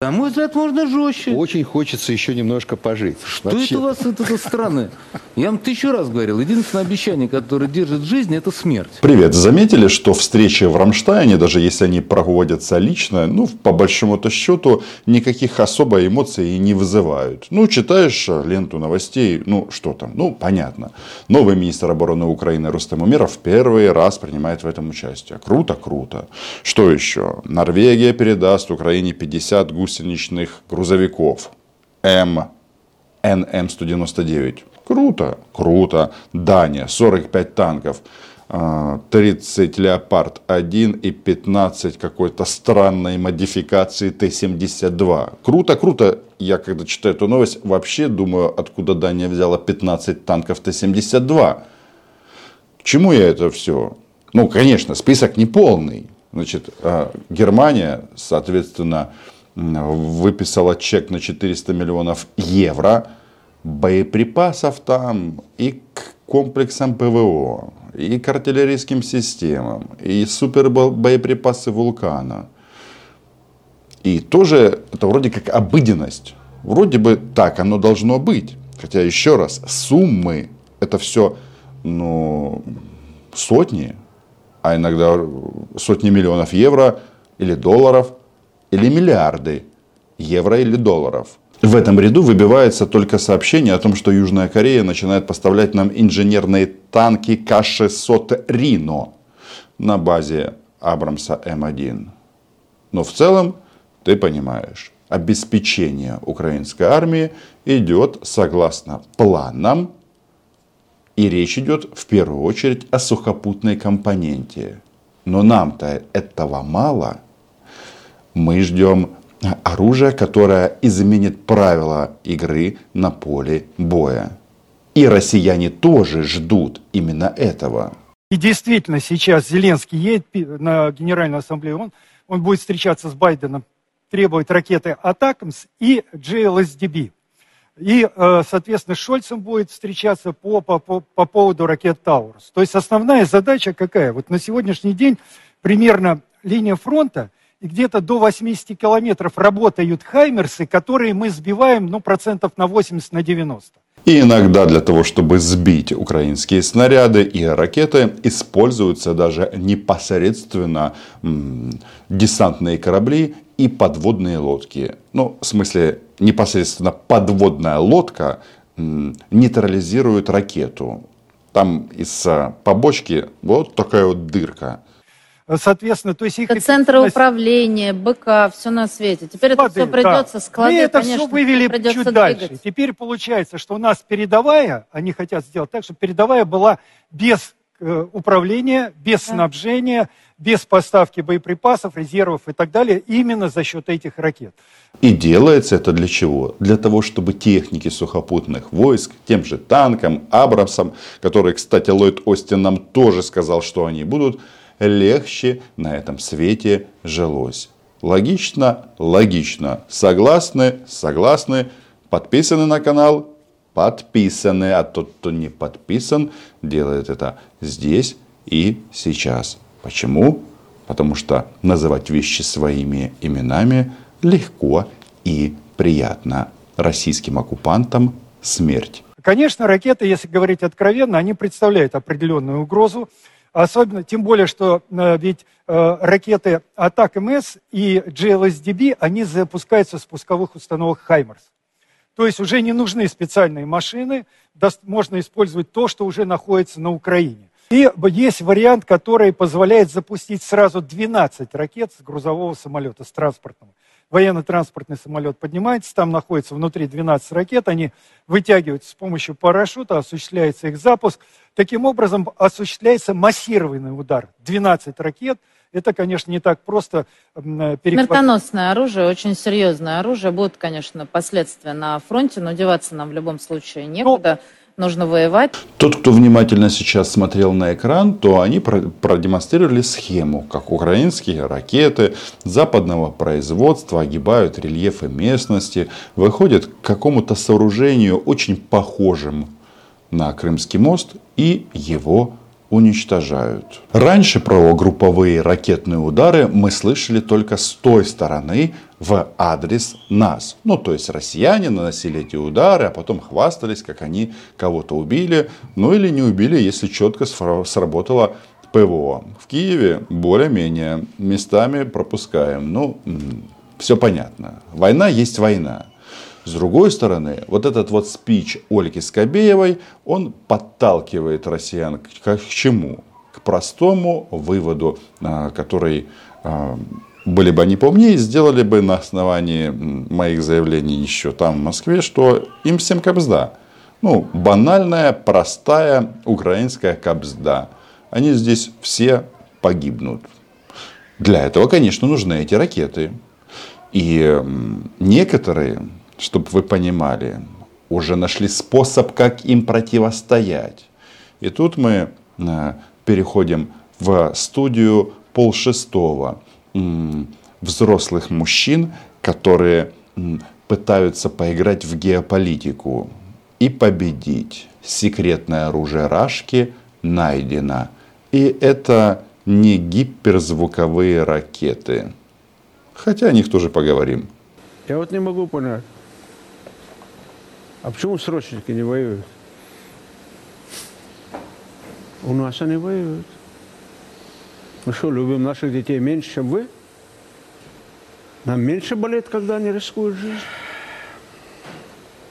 На мой взгляд, можно жестче. Очень хочется еще немножко пожить. Что Вообще. это у вас это, это страны? Я вам тысячу раз говорил, единственное обещание, которое держит жизнь, это смерть. Привет. Заметили, что встречи в Рамштайне, даже если они проводятся лично, ну, по большому-то счету, никаких особо эмоций и не вызывают. Ну, читаешь ленту новостей, ну, что там, ну, понятно. Новый министр обороны Украины Рустем Умеров первый раз принимает в этом участие. Круто, круто. Что еще? Норвегия передаст Украине 50 гусениц гусеничных грузовиков М, НМ-199. Круто, круто. Дания, 45 танков. 30 Леопард-1 и 15 какой-то странной модификации Т-72. Круто, круто. Я когда читаю эту новость, вообще думаю, откуда Дания взяла 15 танков Т-72. К чему я это все? Ну, конечно, список не полный. Значит, а, Германия, соответственно, выписала чек на 400 миллионов евро, боеприпасов там и к комплексам ПВО, и к артиллерийским системам, и супер боеприпасы вулкана. И тоже это вроде как обыденность. Вроде бы так оно должно быть. Хотя еще раз, суммы это все ну, сотни, а иногда сотни миллионов евро или долларов или миллиарды евро или долларов. В этом ряду выбивается только сообщение о том, что Южная Корея начинает поставлять нам инженерные танки К-600 «Рино» на базе Абрамса М1. Но в целом, ты понимаешь, обеспечение украинской армии идет согласно планам, и речь идет в первую очередь о сухопутной компоненте. Но нам-то этого мало – мы ждем оружия, которое изменит правила игры на поле боя. И россияне тоже ждут именно этого. И действительно, сейчас Зеленский едет на Генеральную Ассамблею, он, он будет встречаться с Байденом, требует ракеты Атакамс и GLSDB. И, э, соответственно, с Шольцем будет встречаться по, по, по, по поводу ракет Таурус. То есть основная задача какая? Вот на сегодняшний день примерно линия фронта где-то до 80 километров работают хаймерсы, которые мы сбиваем ну, процентов на 80, на 90. И иногда для того, чтобы сбить украинские снаряды и ракеты, используются даже непосредственно м, десантные корабли и подводные лодки. Ну, в смысле, непосредственно подводная лодка м, нейтрализирует ракету. Там из побочки вот такая вот дырка. Соответственно, то есть их... Это центры управления, БК, все на свете. Теперь склады, это все придется, да. склады, Мы это конечно, все вывели чуть двигать. дальше. Теперь получается, что у нас передовая, они хотят сделать так, чтобы передовая была без э, управления, без да. снабжения, без поставки боеприпасов, резервов и так далее, именно за счет этих ракет. И делается это для чего? Для того, чтобы техники сухопутных войск, тем же танкам, Абрамсам, которые, кстати, Ллойд Остин нам тоже сказал, что они будут, легче на этом свете жилось. Логично? Логично. Согласны? Согласны. Подписаны на канал? Подписаны. А тот, кто не подписан, делает это здесь и сейчас. Почему? Потому что называть вещи своими именами легко и приятно. Российским оккупантам смерть. Конечно, ракеты, если говорить откровенно, они представляют определенную угрозу. Особенно, тем более, что э, ведь э, ракеты Атак МС и GLSDB, они запускаются с пусковых установок Хаймерс. То есть уже не нужны специальные машины, можно использовать то, что уже находится на Украине. И есть вариант, который позволяет запустить сразу 12 ракет с грузового самолета, с транспортного военно-транспортный самолет поднимается, там находится внутри 12 ракет, они вытягиваются с помощью парашюта, осуществляется их запуск. Таким образом, осуществляется массированный удар. 12 ракет, это, конечно, не так просто перехватить. Смертоносное оружие, очень серьезное оружие. Будут, конечно, последствия на фронте, но деваться нам в любом случае некуда. Ну, нужно воевать. Тот, кто внимательно сейчас смотрел на экран, то они продемонстрировали схему, как украинские ракеты западного производства огибают рельефы местности, выходят к какому-то сооружению очень похожим на Крымский мост и его уничтожают. Раньше про групповые ракетные удары мы слышали только с той стороны в адрес нас. Ну, то есть россияне наносили эти удары, а потом хвастались, как они кого-то убили. Ну, или не убили, если четко сработало ПВО. В Киеве более-менее местами пропускаем. Ну, все понятно. Война есть война. С другой стороны, вот этот вот спич Ольги Скобеевой, он подталкивает россиян к, к чему? К простому выводу, а, который а, были бы они поумнее, сделали бы на основании моих заявлений еще там в Москве, что им всем кабзда. Ну, банальная, простая украинская кабзда. Они здесь все погибнут. Для этого, конечно, нужны эти ракеты. И некоторые чтобы вы понимали, уже нашли способ, как им противостоять. И тут мы э, переходим в студию полшестого взрослых мужчин, которые пытаются поиграть в геополитику и победить. Секретное оружие Рашки найдено. И это не гиперзвуковые ракеты. Хотя о них тоже поговорим. Я вот не могу понять. А почему срочники не воюют? У нас они воюют. Мы что, любим наших детей меньше, чем вы? Нам меньше болит, когда они рискуют жизнь.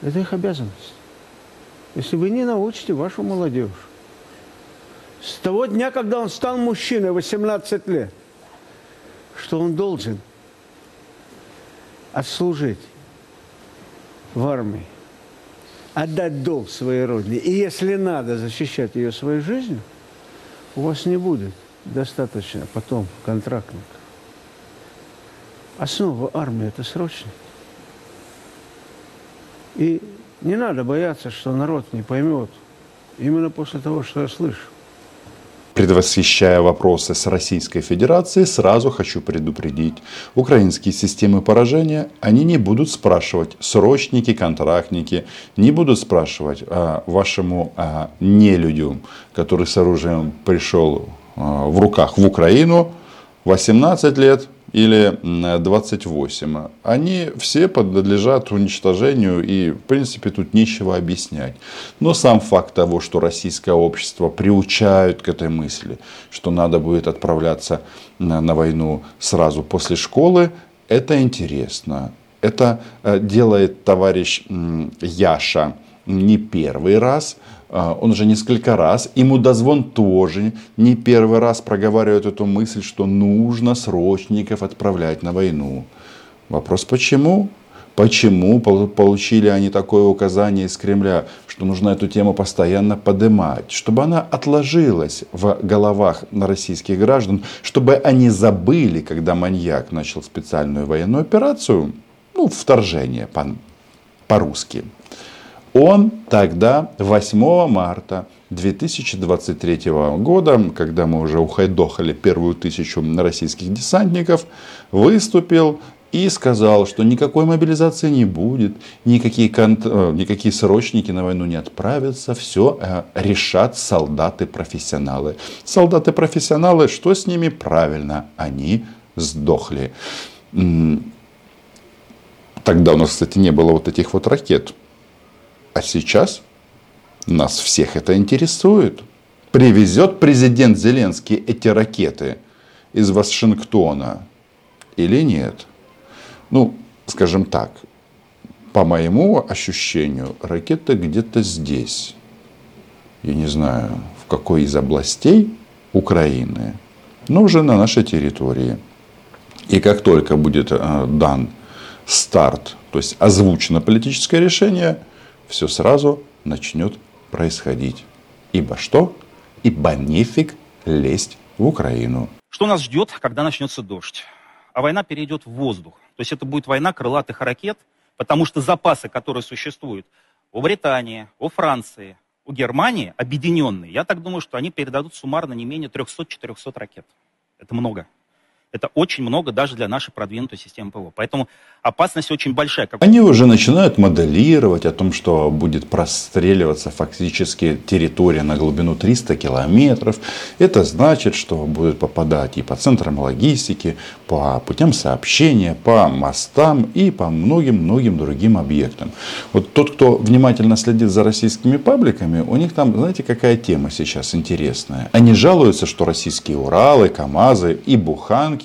Это их обязанность. Если вы не научите вашу молодежь, с того дня, когда он стал мужчиной, 18 лет, что он должен отслужить в армии, отдать долг своей родине, и если надо защищать ее своей жизнью, у вас не будет достаточно потом контрактников. Основа армии – это срочно. И не надо бояться, что народ не поймет именно после того, что я слышу предвосхищая вопросы с Российской Федерацией, сразу хочу предупредить. Украинские системы поражения, они не будут спрашивать срочники, контрактники, не будут спрашивать а, вашему а, нелюдю, который с оружием пришел а, в руках в Украину, 18 лет, или 28, они все подлежат уничтожению и, в принципе, тут нечего объяснять. Но сам факт того, что российское общество приучают к этой мысли, что надо будет отправляться на войну сразу после школы, это интересно. Это э, делает товарищ Яша не первый раз – он уже несколько раз, и Мудозвон тоже не первый раз проговаривает эту мысль, что нужно срочников отправлять на войну. Вопрос почему? Почему получили они такое указание из Кремля, что нужно эту тему постоянно поднимать, чтобы она отложилась в головах российских граждан, чтобы они забыли, когда маньяк начал специальную военную операцию, ну, вторжение по-русски. По он тогда, 8 марта 2023 года, когда мы уже ухайдохали первую тысячу российских десантников, выступил и сказал, что никакой мобилизации не будет, никакие, конт... Э, никакие срочники на войну не отправятся, все э, решат солдаты-профессионалы. Солдаты-профессионалы, что с ними правильно? Они сдохли. Тогда у нас, кстати, не было вот этих вот ракет. А сейчас нас всех это интересует. Привезет президент Зеленский эти ракеты из Вашингтона или нет? Ну, скажем так, по моему ощущению, ракета где-то здесь. Я не знаю, в какой из областей Украины, но уже на нашей территории. И как только будет э, дан старт, то есть озвучено политическое решение, все сразу начнет происходить. Ибо что? Ибо нефиг лезть в Украину. Что нас ждет, когда начнется дождь? А война перейдет в воздух. То есть это будет война крылатых ракет, потому что запасы, которые существуют у Британии, у Франции, у Германии, объединенные, я так думаю, что они передадут суммарно не менее 300-400 ракет. Это много. Это очень много даже для нашей продвинутой системы ПВО. Поэтому опасность очень большая. Как... Они уже начинают моделировать о том, что будет простреливаться фактически территория на глубину 300 километров. Это значит, что будет попадать и по центрам логистики, по путям сообщения, по мостам и по многим-многим другим объектам. Вот тот, кто внимательно следит за российскими пабликами, у них там, знаете, какая тема сейчас интересная. Они жалуются, что российские Уралы, КАМАЗы и Буханки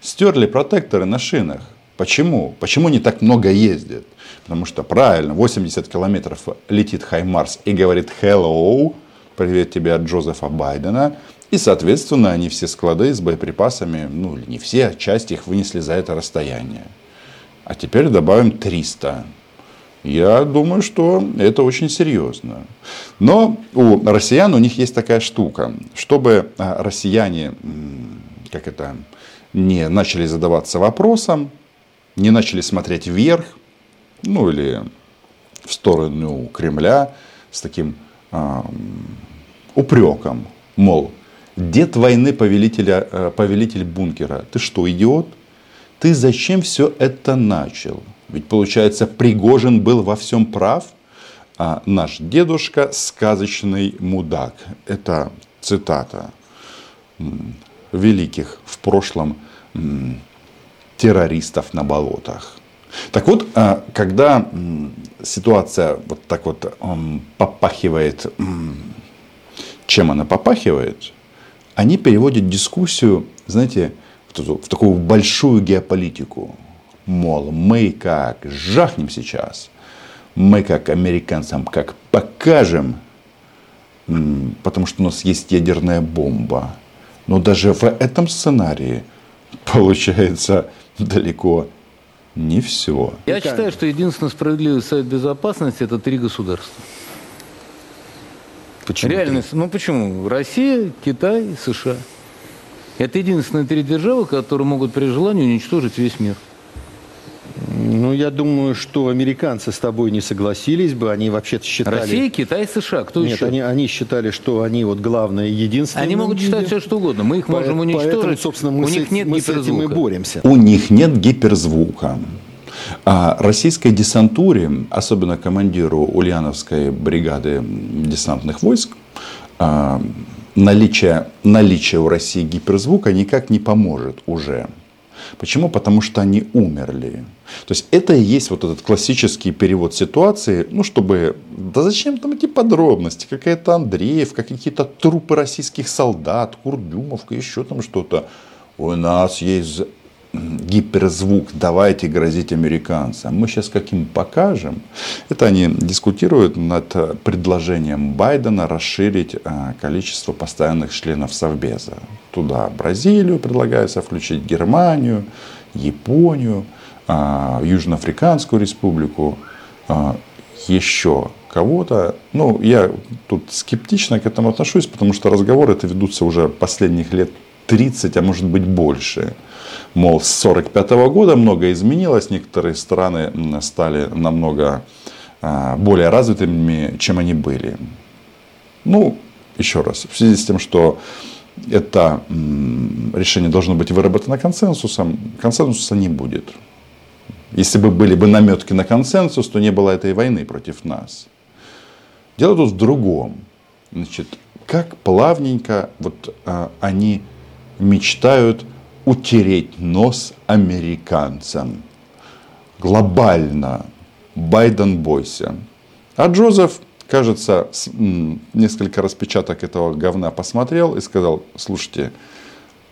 стерли протекторы на шинах. Почему? Почему не так много ездят? Потому что правильно, 80 километров летит Хаймарс и говорит «Hello», привет тебе от Джозефа Байдена. И, соответственно, они все склады с боеприпасами, ну, не все, а часть их вынесли за это расстояние. А теперь добавим 300. Я думаю, что это очень серьезно. Но у россиян у них есть такая штука. Чтобы а, россияне, как это, не начали задаваться вопросом, не начали смотреть вверх, ну или в сторону Кремля с таким э, упреком, мол, дед войны повелителя, э, повелитель бункера, ты что, идиот? Ты зачем все это начал? Ведь получается, Пригожин был во всем прав, а наш дедушка сказочный мудак. Это цитата великих в прошлом террористов на болотах. Так вот, а, когда ситуация вот так вот попахивает, чем она попахивает, они переводят дискуссию, знаете, в такую большую геополитику. Мол, мы как жахнем сейчас, мы как американцам как покажем, потому что у нас есть ядерная бомба. Но даже в этом сценарии получается далеко не все. Я считаю, что единственный справедливый совет безопасности это три государства. Почему? Реальность. Ну почему? Россия, Китай, США. Это единственные три державы, которые могут при желании уничтожить весь мир. Ну, я думаю, что американцы с тобой не согласились бы. Они вообще-то считали... Россия, Китай, США. Кто Нет, еще? они, они считали, что они вот главное, единственное. Они могут считать все, что угодно. Мы их можем уничтожить. Поэтому, собственно, мы, У с, них нет мы с этим и гиперзвука. боремся. У них нет гиперзвука. А российской десантуре, особенно командиру Ульяновской бригады десантных войск, а, наличие, наличие у России гиперзвука никак не поможет уже. Почему? Потому что они умерли. То есть это и есть вот этот классический перевод ситуации, ну чтобы, да зачем там эти подробности, какая-то Андреевка, какие-то трупы российских солдат, Курдюмовка, еще там что-то. У нас есть гиперзвук, давайте грозить американцам. Мы сейчас каким покажем. Это они дискутируют над э, предложением Байдена расширить э, количество постоянных членов Совбеза. Туда Бразилию предлагается включить, Германию, Японию, э, Южноафриканскую республику, еще кого-то. Ну, я тут скептично к этому отношусь, потому что разговоры это ведутся уже последних лет 30, а может быть больше. Мол, с 1945 года многое изменилось, некоторые страны стали намного а, более развитыми, чем они были. Ну, еще раз, в связи с тем, что это решение должно быть выработано консенсусом, консенсуса не будет. Если бы были бы наметки на консенсус, то не было этой войны против нас. Дело тут в другом. Значит, как плавненько вот, а, они мечтают утереть нос американцам. Глобально. Байден бойся. А Джозеф, кажется, несколько распечаток этого говна посмотрел и сказал, слушайте,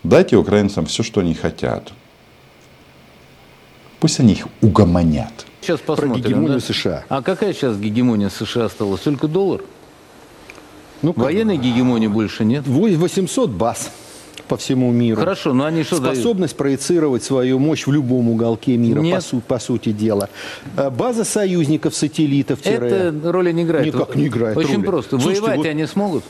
дайте украинцам все, что они хотят. Пусть они их угомонят. Сейчас Про посмотрим. гегемонию да? США. А какая сейчас гегемония США осталась? Только доллар? Ну, Военной гегемонии больше нет. бы, 800 баз по всему миру. Хорошо, но они что дают? Способность проецировать свою мощь в любом уголке мира, по, Нет. су- по сути дела. Э, База союзников, сателлитов. Это роли не играет. Никак не играет Очень роли. просто. Слушайте, Воевать вот- они смогут.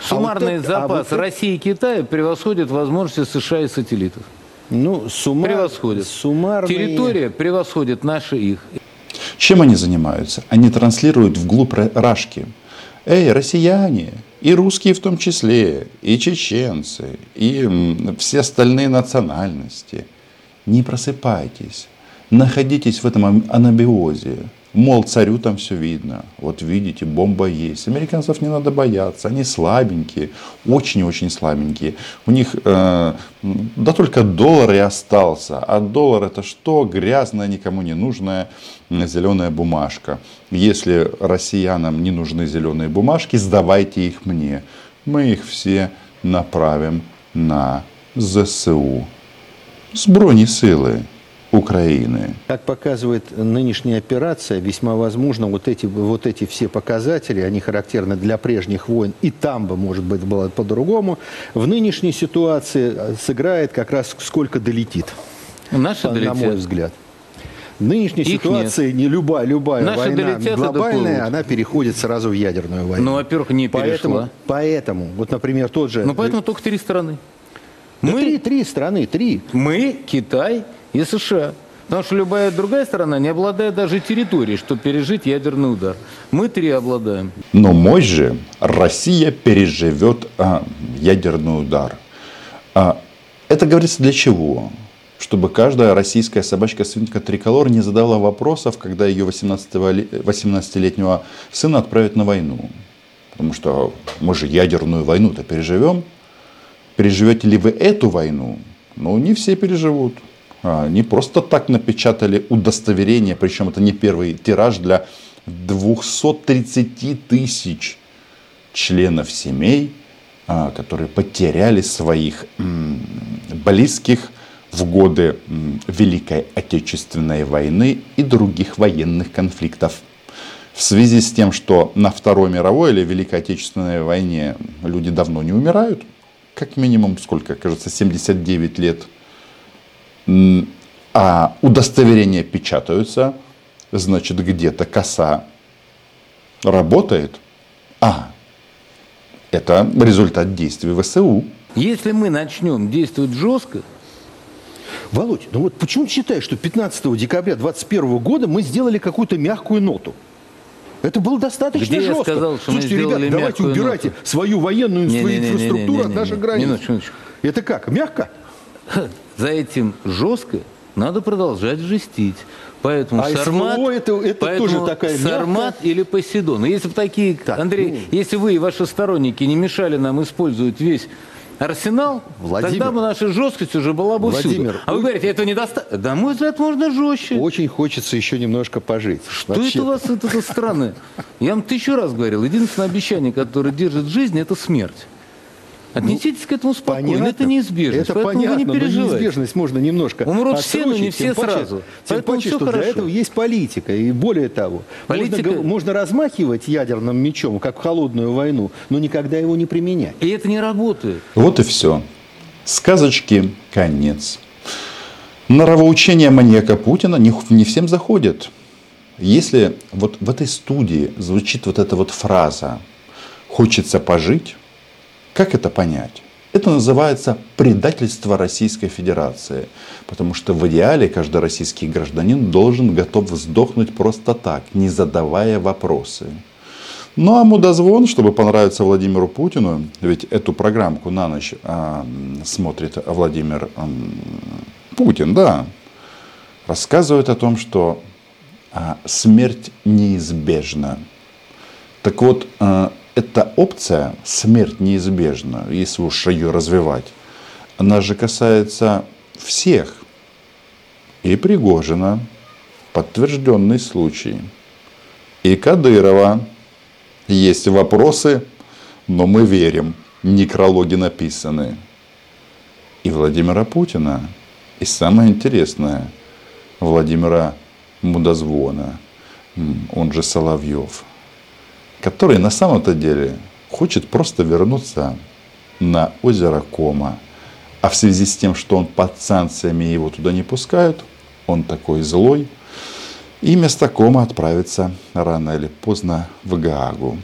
А Суммарный вот это- а запас вот это- России и Китая превосходит возможности США и сателлитов. Ну, суммар... Превосходит. Суммарные... Территория превосходит наши их. Чем они занимаются? Они транслируют вглубь Ра- Рашки. Эй, россияне, и русские в том числе, и чеченцы, и все остальные национальности, не просыпайтесь, находитесь в этом анабиозе. Мол, царю там все видно. Вот видите, бомба есть. Американцев не надо бояться. Они слабенькие, очень-очень слабенькие. У них, э, да только доллар и остался. А доллар это что? Грязная, никому не нужная зеленая бумажка. Если россиянам не нужны зеленые бумажки, сдавайте их мне. Мы их все направим на ЗСУ. Збройні сили. Украины. Как показывает нынешняя операция, весьма возможно вот эти, вот эти все показатели, они характерны для прежних войн, и там бы, может быть, было по-другому. В нынешней ситуации сыграет как раз сколько долетит, Наши на долетят. мой взгляд. В нынешней Их ситуации не любая, любая Наши война глобальная, она переходит сразу в ядерную войну. Ну, во-первых, не поэтому, перешла. поэтому, вот, например, тот же... Ну, поэтому только три страны. Да Мы, три, три страны, три. мы, Китай и США. Потому что любая другая страна не обладает даже территорией, чтобы пережить ядерный удар. Мы три обладаем. Но мой же Россия переживет а, ядерный удар. А, это говорится для чего? Чтобы каждая российская собачка-свинка триколор не задала вопросов, когда ее 18-летнего сына отправят на войну. Потому что мы же ядерную войну-то переживем. Переживете ли вы эту войну? Ну, не все переживут. А, Не просто так напечатали удостоверение, причем это не первый тираж для 230 тысяч членов семей, а, которые потеряли своих близких в годы Великой Отечественной войны и других военных конфликтов. В связи с тем, что на Второй мировой или Великой Отечественной войне люди давно не умирают, как минимум, сколько, кажется, 79 лет, а удостоверения печатаются, значит, где-то коса работает. А, это результат действий ВСУ. Если мы начнем действовать жестко, Володь, ну вот почему ты считаешь, что 15 декабря 2021 года мы сделали какую-то мягкую ноту? Это было достаточно Где я жестко. сказал, что Слушайте, ребята, давайте убирайте ноту? свою военную инфра- Не-не-не-не-не-не-не-не. инфраструктуру от наших границ. Минуточку, минуточку. Это как, мягко? За этим жестко надо продолжать жестить. Поэтому А Сармат, СВО это- это поэтому тоже такая Сармат или Посейдон. И Если бы такие, Андрей, ну. если вы и ваши сторонники не мешали нам использовать весь арсенал, Владимир. тогда бы наша жесткость уже была бы Владимир, всюду. А вы говорите, это недостаточно. Да, мой взгляд, можно жестче. Очень хочется еще немножко пожить. Что Вообще. это у вас это страны? Я вам тысячу раз говорил, единственное обещание, которое держит жизнь, это смерть. Отнеситесь к этому спокойно, Понятно. это неизбежность, Это поэтому понятно, вы не но переживайте. неизбежность можно немножко Умрут все, но не все тем паче- сразу. Тем Поэтому паче, всё что для хорошо. этого есть политика. И более того, Политика- можно, можно размахивать ядерным мечом, как в холодную войну, но никогда его не применять. И это не работает. Вот и все. Сказочки конец. Норовоучение маньяка Путина не, не всем заходит. Если вот в этой студии звучит вот эта вот фраза «хочется пожить», как это понять? Это называется предательство Российской Федерации. Потому что в идеале каждый российский гражданин должен готов сдохнуть просто так, не задавая вопросы. Ну а мудозвон, чтобы понравиться Владимиру Путину, ведь эту программку на ночь а, смотрит Владимир м, Путин, да, рассказывает о том, что а, смерть неизбежна. Так вот, а, эта опция «смерть неизбежна», если уж ее развивать, она же касается всех. И Пригожина, подтвержденный случай, и Кадырова, есть вопросы, но мы верим. Некрологи написаны. И Владимира Путина. И самое интересное, Владимира Мудозвона, он же Соловьев, который на самом-то деле хочет просто вернуться на озеро Кома. А в связи с тем, что он под санкциями его туда не пускают, он такой злой, и вместо Кома отправится рано или поздно в Гаагу.